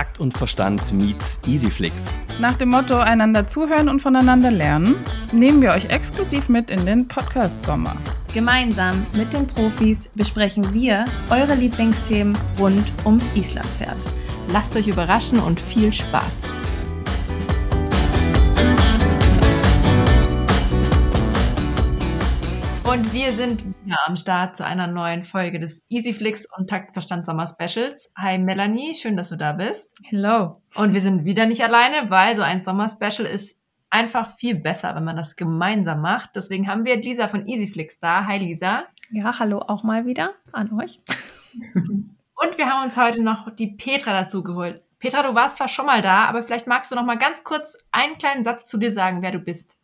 Takt und Verstand meets Easyflix. Nach dem Motto einander zuhören und voneinander lernen, nehmen wir euch exklusiv mit in den Podcast Sommer. Gemeinsam mit den Profis besprechen wir eure Lieblingsthemen rund ums Islandpferd. Lasst euch überraschen und viel Spaß! Und wir sind wieder am Start zu einer neuen Folge des Easyflix und Taktverstand Sommer Specials. Hi Melanie, schön, dass du da bist. Hello. Und wir sind wieder nicht alleine, weil so ein Sommer Special ist einfach viel besser, wenn man das gemeinsam macht. Deswegen haben wir Lisa von Easyflix da. Hi Lisa. Ja, hallo auch mal wieder an euch. und wir haben uns heute noch die Petra dazu geholt. Petra, du warst zwar schon mal da, aber vielleicht magst du noch mal ganz kurz einen kleinen Satz zu dir sagen, wer du bist.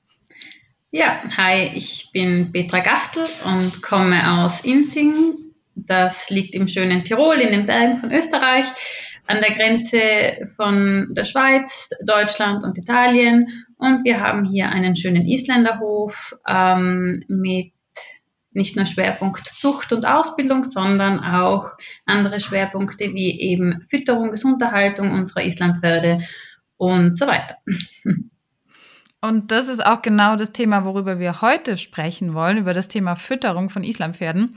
Ja, hi, ich bin Petra Gastel und komme aus Inzing. Das liegt im schönen Tirol in den Bergen von Österreich, an der Grenze von der Schweiz, Deutschland und Italien. Und wir haben hier einen schönen Isländerhof ähm, mit nicht nur Schwerpunkt Zucht und Ausbildung, sondern auch andere Schwerpunkte wie eben Fütterung, Gesunderhaltung unserer Islandpferde und so weiter. Und das ist auch genau das Thema, worüber wir heute sprechen wollen, über das Thema Fütterung von Islampferden.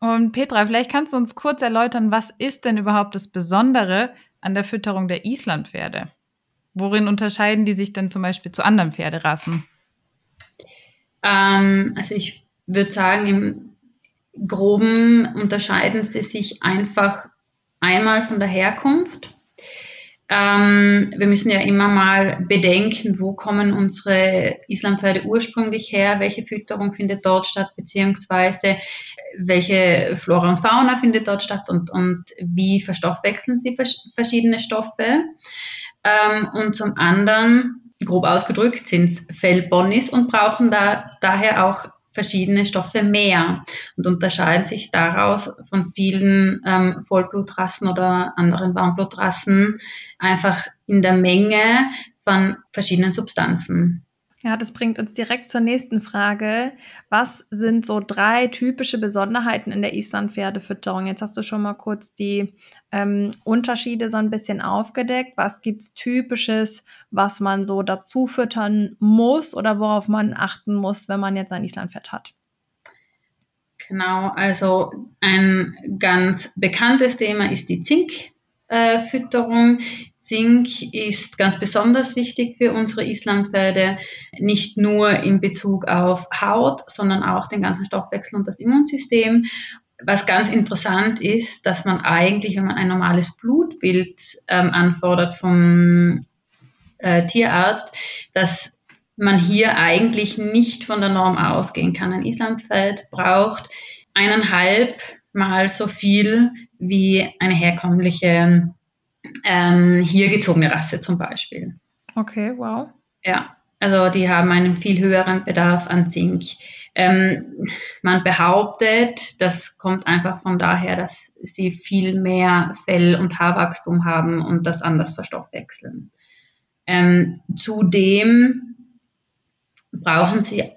Und Petra, vielleicht kannst du uns kurz erläutern, was ist denn überhaupt das Besondere an der Fütterung der Islandpferde? Worin unterscheiden die sich denn zum Beispiel zu anderen Pferderassen? Ähm, also ich würde sagen, im Groben unterscheiden sie sich einfach einmal von der Herkunft. Ähm, wir müssen ja immer mal bedenken, wo kommen unsere Islampferde ursprünglich her, welche Fütterung findet dort statt, beziehungsweise welche Flora und Fauna findet dort statt? Und, und wie verstoffwechseln sie verschiedene Stoffe. Ähm, und zum anderen, grob ausgedrückt, sind es Fellbonnis und brauchen da daher auch verschiedene Stoffe mehr und unterscheiden sich daraus von vielen ähm, Vollblutrassen oder anderen Warmblutrassen einfach in der Menge von verschiedenen Substanzen. Ja, das bringt uns direkt zur nächsten Frage. Was sind so drei typische Besonderheiten in der Island-Pferdefütterung? Jetzt hast du schon mal kurz die ähm, Unterschiede so ein bisschen aufgedeckt. Was gibt's Typisches, was man so dazu füttern muss oder worauf man achten muss, wenn man jetzt ein Islandpferd hat? Genau, also ein ganz bekanntes Thema ist die Zinkfütterung. Zink ist ganz besonders wichtig für unsere Islampferde, nicht nur in Bezug auf Haut, sondern auch den ganzen Stoffwechsel und das Immunsystem. Was ganz interessant ist, dass man eigentlich, wenn man ein normales Blutbild ähm, anfordert vom äh, Tierarzt, dass man hier eigentlich nicht von der Norm ausgehen kann. Ein Islampferd braucht eineinhalb Mal so viel wie eine herkömmliche ähm, hier gezogene Rasse zum Beispiel. Okay, wow. Ja, also die haben einen viel höheren Bedarf an Zink. Ähm, man behauptet, das kommt einfach von daher, dass sie viel mehr Fell- und Haarwachstum haben und das anders verstoffwechseln. Ähm, zudem brauchen sie,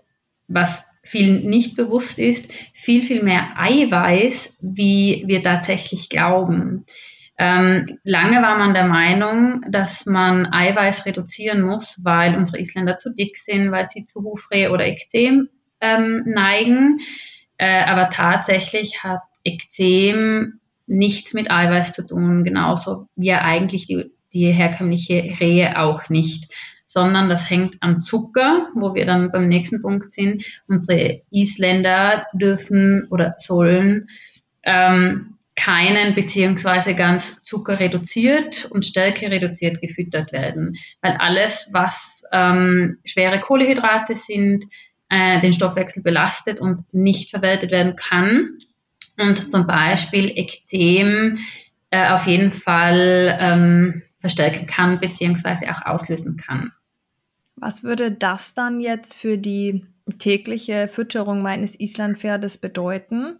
was vielen nicht bewusst ist, viel, viel mehr Eiweiß, wie wir tatsächlich glauben. Ähm, lange war man der Meinung, dass man Eiweiß reduzieren muss, weil unsere Isländer zu dick sind, weil sie zu Hufreh oder Ekzem ähm, neigen. Äh, aber tatsächlich hat Ekzem nichts mit Eiweiß zu tun, genauso wie eigentlich die, die herkömmliche Rehe auch nicht sondern das hängt am Zucker, wo wir dann beim nächsten Punkt sind. Unsere Isländer dürfen oder sollen ähm, keinen beziehungsweise ganz zuckerreduziert und Stärke reduziert gefüttert werden, weil alles, was ähm, schwere Kohlehydrate sind, äh, den Stoffwechsel belastet und nicht verwertet werden kann und zum Beispiel Ekzem äh, auf jeden Fall ähm, verstärken kann beziehungsweise auch auslösen kann. Was würde das dann jetzt für die tägliche Fütterung meines Islandpferdes bedeuten?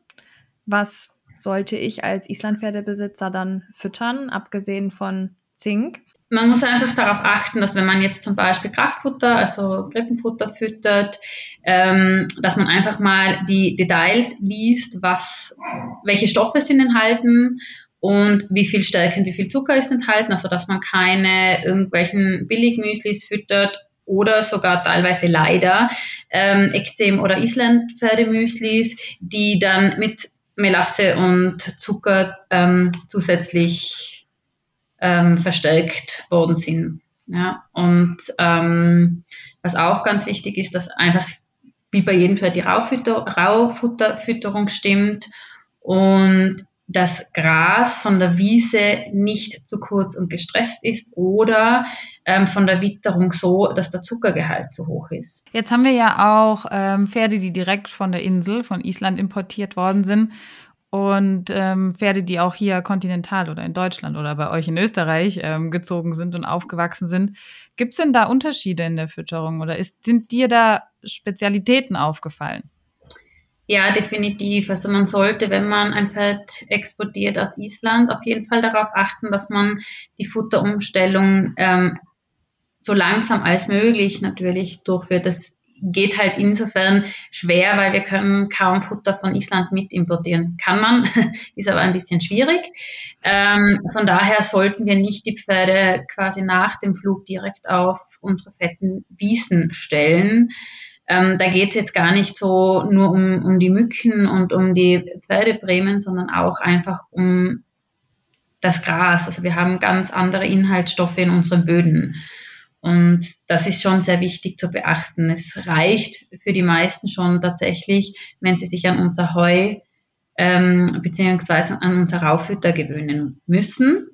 Was sollte ich als Islandpferdebesitzer dann füttern, abgesehen von Zink? Man muss einfach darauf achten, dass wenn man jetzt zum Beispiel Kraftfutter, also Krippenfutter füttert, ähm, dass man einfach mal die Details liest, was, welche Stoffe sind enthalten und wie viel Stärke und wie viel Zucker ist enthalten, also dass man keine irgendwelchen Billigmüslis füttert oder sogar teilweise leider ähm, Ekzem- oder Island-Pferdemüslis, die dann mit Melasse und Zucker ähm, zusätzlich ähm, verstärkt worden sind. Ja, und ähm, was auch ganz wichtig ist, dass einfach wie bei jedem Pferd die Raufutter, Raufutterfütterung stimmt und das Gras von der Wiese nicht zu kurz und gestresst ist oder ähm, von der Witterung so, dass der Zuckergehalt zu hoch ist. Jetzt haben wir ja auch ähm, Pferde, die direkt von der Insel, von Island importiert worden sind und ähm, Pferde, die auch hier kontinental oder in Deutschland oder bei euch in Österreich ähm, gezogen sind und aufgewachsen sind. Gibt es denn da Unterschiede in der Fütterung oder ist, sind dir da Spezialitäten aufgefallen? Ja, definitiv. Also man sollte, wenn man ein Pferd exportiert aus Island, auf jeden Fall darauf achten, dass man die Futterumstellung ähm, so langsam als möglich natürlich durchführt. Das geht halt insofern schwer, weil wir können kaum Futter von Island mit importieren. Kann man, ist aber ein bisschen schwierig. Ähm, von daher sollten wir nicht die Pferde quasi nach dem Flug direkt auf unsere fetten Wiesen stellen, ähm, da geht es jetzt gar nicht so nur um, um die Mücken und um die Pferdebremen, sondern auch einfach um das Gras. Also wir haben ganz andere Inhaltsstoffe in unseren Böden. Und das ist schon sehr wichtig zu beachten. Es reicht für die meisten schon tatsächlich, wenn sie sich an unser Heu ähm, beziehungsweise an unser Raufütter gewöhnen müssen.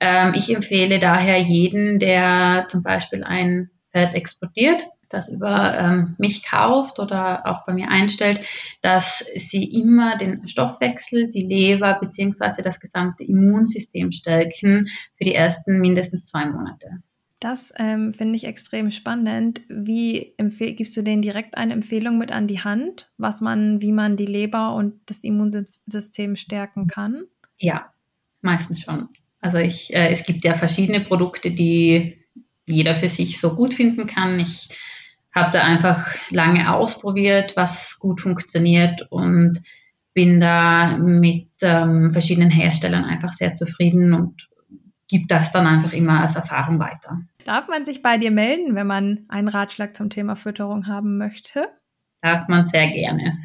Ähm, ich empfehle daher jeden, der zum Beispiel ein Pferd exportiert, das über ähm, mich kauft oder auch bei mir einstellt, dass sie immer den Stoffwechsel, die Leber beziehungsweise das gesamte Immunsystem stärken für die ersten mindestens zwei Monate. Das ähm, finde ich extrem spannend. Wie gibst du denen direkt eine Empfehlung mit an die Hand, was man, wie man die Leber und das Immunsystem stärken kann? Ja, meistens schon. Also ich, äh, es gibt ja verschiedene Produkte, die jeder für sich so gut finden kann. Ich habe da einfach lange ausprobiert, was gut funktioniert und bin da mit ähm, verschiedenen Herstellern einfach sehr zufrieden und gibt das dann einfach immer als Erfahrung weiter. Darf man sich bei dir melden, wenn man einen Ratschlag zum Thema Fütterung haben möchte? Darf man sehr gerne.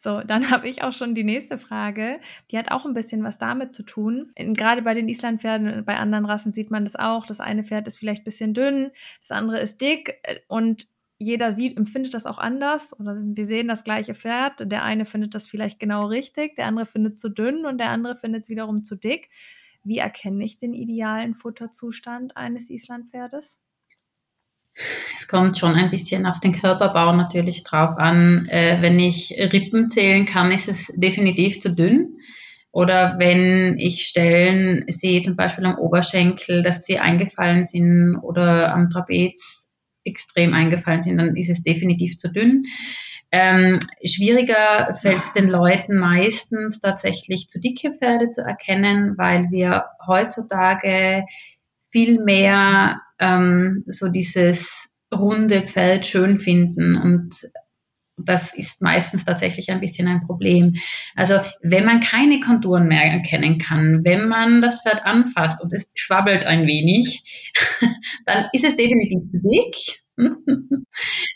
So, dann habe ich auch schon die nächste Frage. Die hat auch ein bisschen was damit zu tun. Gerade bei den Islandpferden, bei anderen Rassen sieht man das auch. Das eine Pferd ist vielleicht ein bisschen dünn, das andere ist dick und jeder sieht, empfindet das auch anders. Oder wir sehen das gleiche Pferd. Der eine findet das vielleicht genau richtig, der andere findet es zu dünn und der andere findet es wiederum zu dick. Wie erkenne ich den idealen Futterzustand eines Islandpferdes? Es kommt schon ein bisschen auf den Körperbau natürlich drauf an. Äh, wenn ich Rippen zählen kann, ist es definitiv zu dünn. Oder wenn ich Stellen sehe, zum Beispiel am Oberschenkel, dass sie eingefallen sind oder am Trapez, extrem eingefallen sind, dann ist es definitiv zu dünn. Ähm, schwieriger fällt es den Leuten meistens tatsächlich zu dicke Pferde zu erkennen, weil wir heutzutage viel mehr ähm, so dieses runde Pferd schön finden und das ist meistens tatsächlich ein bisschen ein Problem. Also wenn man keine Konturen mehr erkennen kann, wenn man das Pferd anfasst und es schwabbelt ein wenig, dann ist es definitiv zu dick.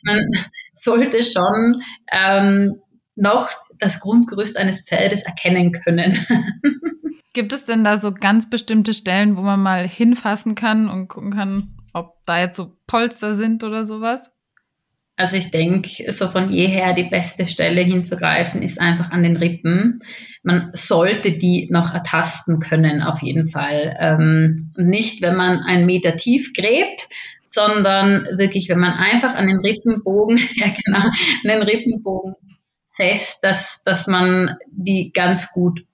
man sollte schon ähm, noch das Grundgerüst eines Pferdes erkennen können. Gibt es denn da so ganz bestimmte Stellen, wo man mal hinfassen kann und gucken kann, ob da jetzt so Polster sind oder sowas? Also ich denke, so von jeher die beste Stelle hinzugreifen ist einfach an den Rippen. Man sollte die noch ertasten können, auf jeden Fall. Ähm, nicht, wenn man einen Meter tief gräbt, sondern wirklich, wenn man einfach an den Rippenbogen, ja genau, an den Rippenbogen fest, dass, dass man die ganz gut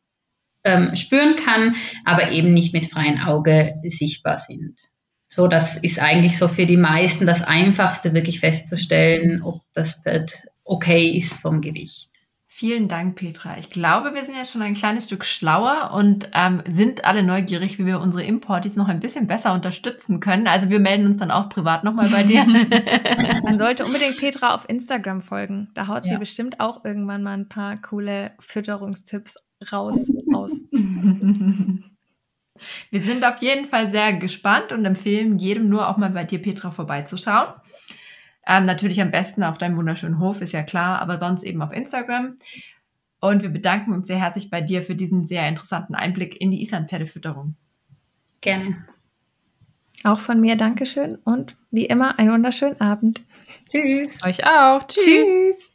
ähm, spüren kann, aber eben nicht mit freiem Auge sichtbar sind. So, das ist eigentlich so für die meisten das Einfachste, wirklich festzustellen, ob das Pferd okay ist vom Gewicht. Vielen Dank, Petra. Ich glaube, wir sind jetzt schon ein kleines Stück schlauer und ähm, sind alle neugierig, wie wir unsere Importis noch ein bisschen besser unterstützen können. Also wir melden uns dann auch privat nochmal bei dir. Man sollte unbedingt Petra auf Instagram folgen. Da haut ja. sie bestimmt auch irgendwann mal ein paar coole Fütterungstipps raus, raus. Wir sind auf jeden Fall sehr gespannt und empfehlen jedem nur auch mal bei dir, Petra, vorbeizuschauen. Ähm, natürlich am besten auf deinem wunderschönen Hof, ist ja klar, aber sonst eben auf Instagram. Und wir bedanken uns sehr herzlich bei dir für diesen sehr interessanten Einblick in die Islandpferdefütterung. Gerne. Auch von mir Dankeschön und wie immer einen wunderschönen Abend. Tschüss. Euch auch. Tschüss. Tschüss.